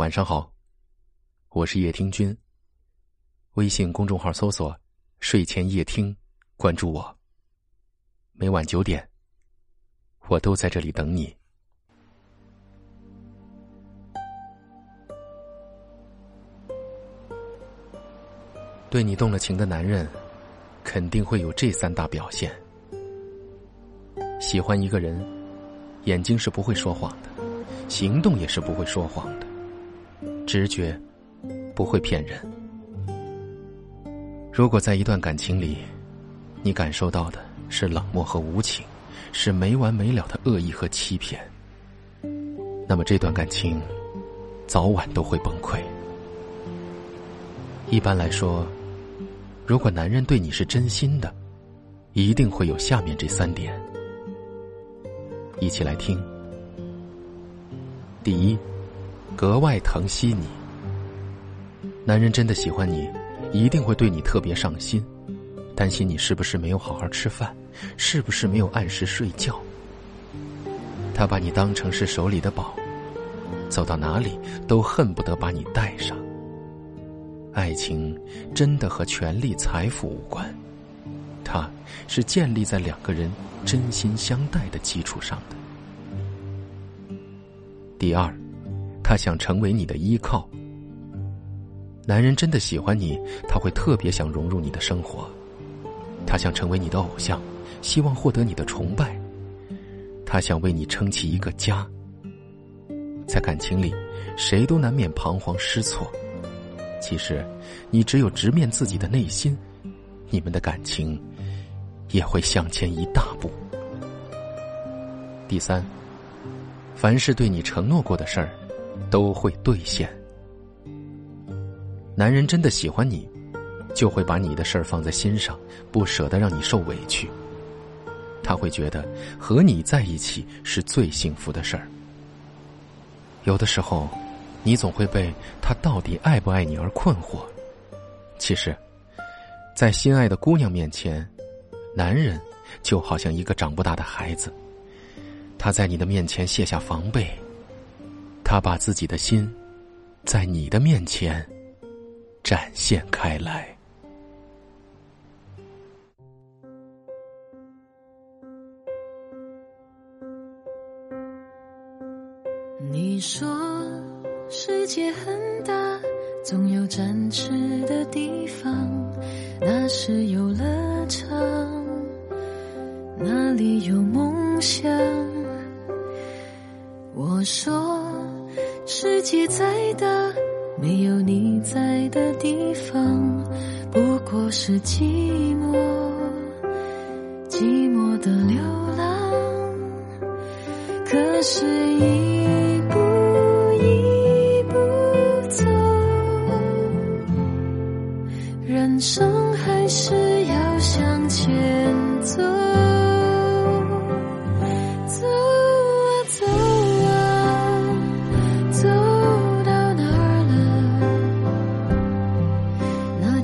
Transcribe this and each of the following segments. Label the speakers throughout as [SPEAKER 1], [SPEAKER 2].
[SPEAKER 1] 晚上好，我是叶听君。微信公众号搜索“睡前夜听”，关注我。每晚九点，我都在这里等你。对你动了情的男人，肯定会有这三大表现：喜欢一个人，眼睛是不会说谎的，行动也是不会说谎的。直觉不会骗人。如果在一段感情里，你感受到的是冷漠和无情，是没完没了的恶意和欺骗，那么这段感情早晚都会崩溃。一般来说，如果男人对你是真心的，一定会有下面这三点。一起来听。第一。格外疼惜你，男人真的喜欢你，一定会对你特别上心，担心你是不是没有好好吃饭，是不是没有按时睡觉。他把你当成是手里的宝，走到哪里都恨不得把你带上。爱情真的和权力、财富无关，它是建立在两个人真心相待的基础上的。第二。他想成为你的依靠。男人真的喜欢你，他会特别想融入你的生活，他想成为你的偶像，希望获得你的崇拜，他想为你撑起一个家。在感情里，谁都难免彷徨失措，其实，你只有直面自己的内心，你们的感情也会向前一大步。第三，凡是对你承诺过的事儿。都会兑现。男人真的喜欢你，就会把你的事儿放在心上，不舍得让你受委屈。他会觉得和你在一起是最幸福的事儿。有的时候，你总会被他到底爱不爱你而困惑。其实，在心爱的姑娘面前，男人就好像一个长不大的孩子，他在你的面前卸下防备。他把自己的心，在你的面前展现开来。
[SPEAKER 2] 你说世界很大，总有展翅的地方，那是游乐场，那里有梦想。我说。世界再大，没有你在的地方，不过是寂寞，寂寞的流浪。可是，一步一步走，人生还是要向前走。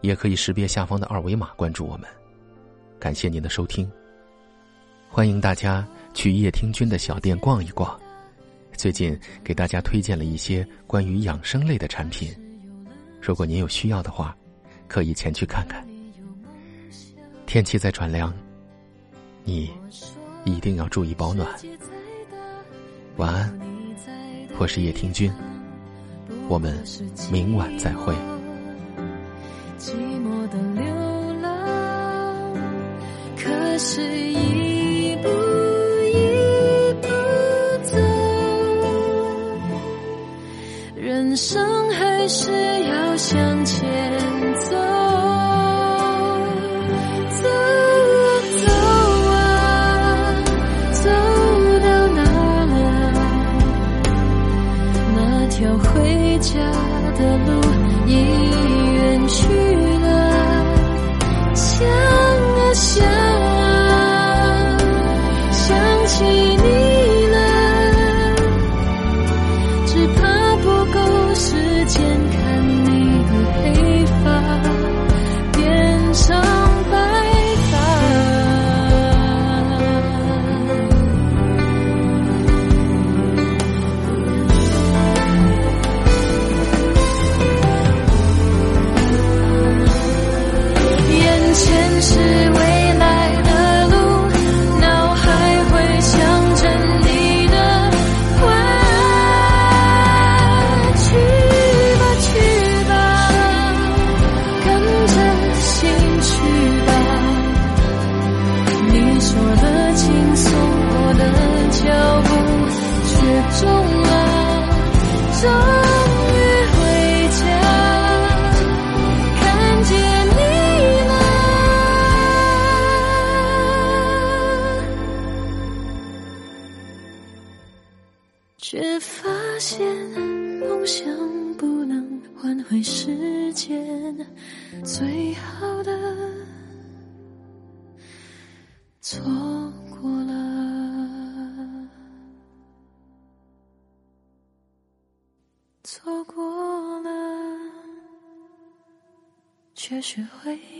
[SPEAKER 1] 也可以识别下方的二维码关注我们。感谢您的收听，欢迎大家去叶听君的小店逛一逛。最近给大家推荐了一些关于养生类的产品，如果您有需要的话，可以前去看看。天气在转凉。你一定要注意保暖。晚安，我是叶听君，我们明晚再会。
[SPEAKER 2] 是一步一步走人生还是要向前走走啊走啊走到哪了那条回家的路一够时间看。见梦想不能换回时间，最好的错过了，错过了，却是回忆。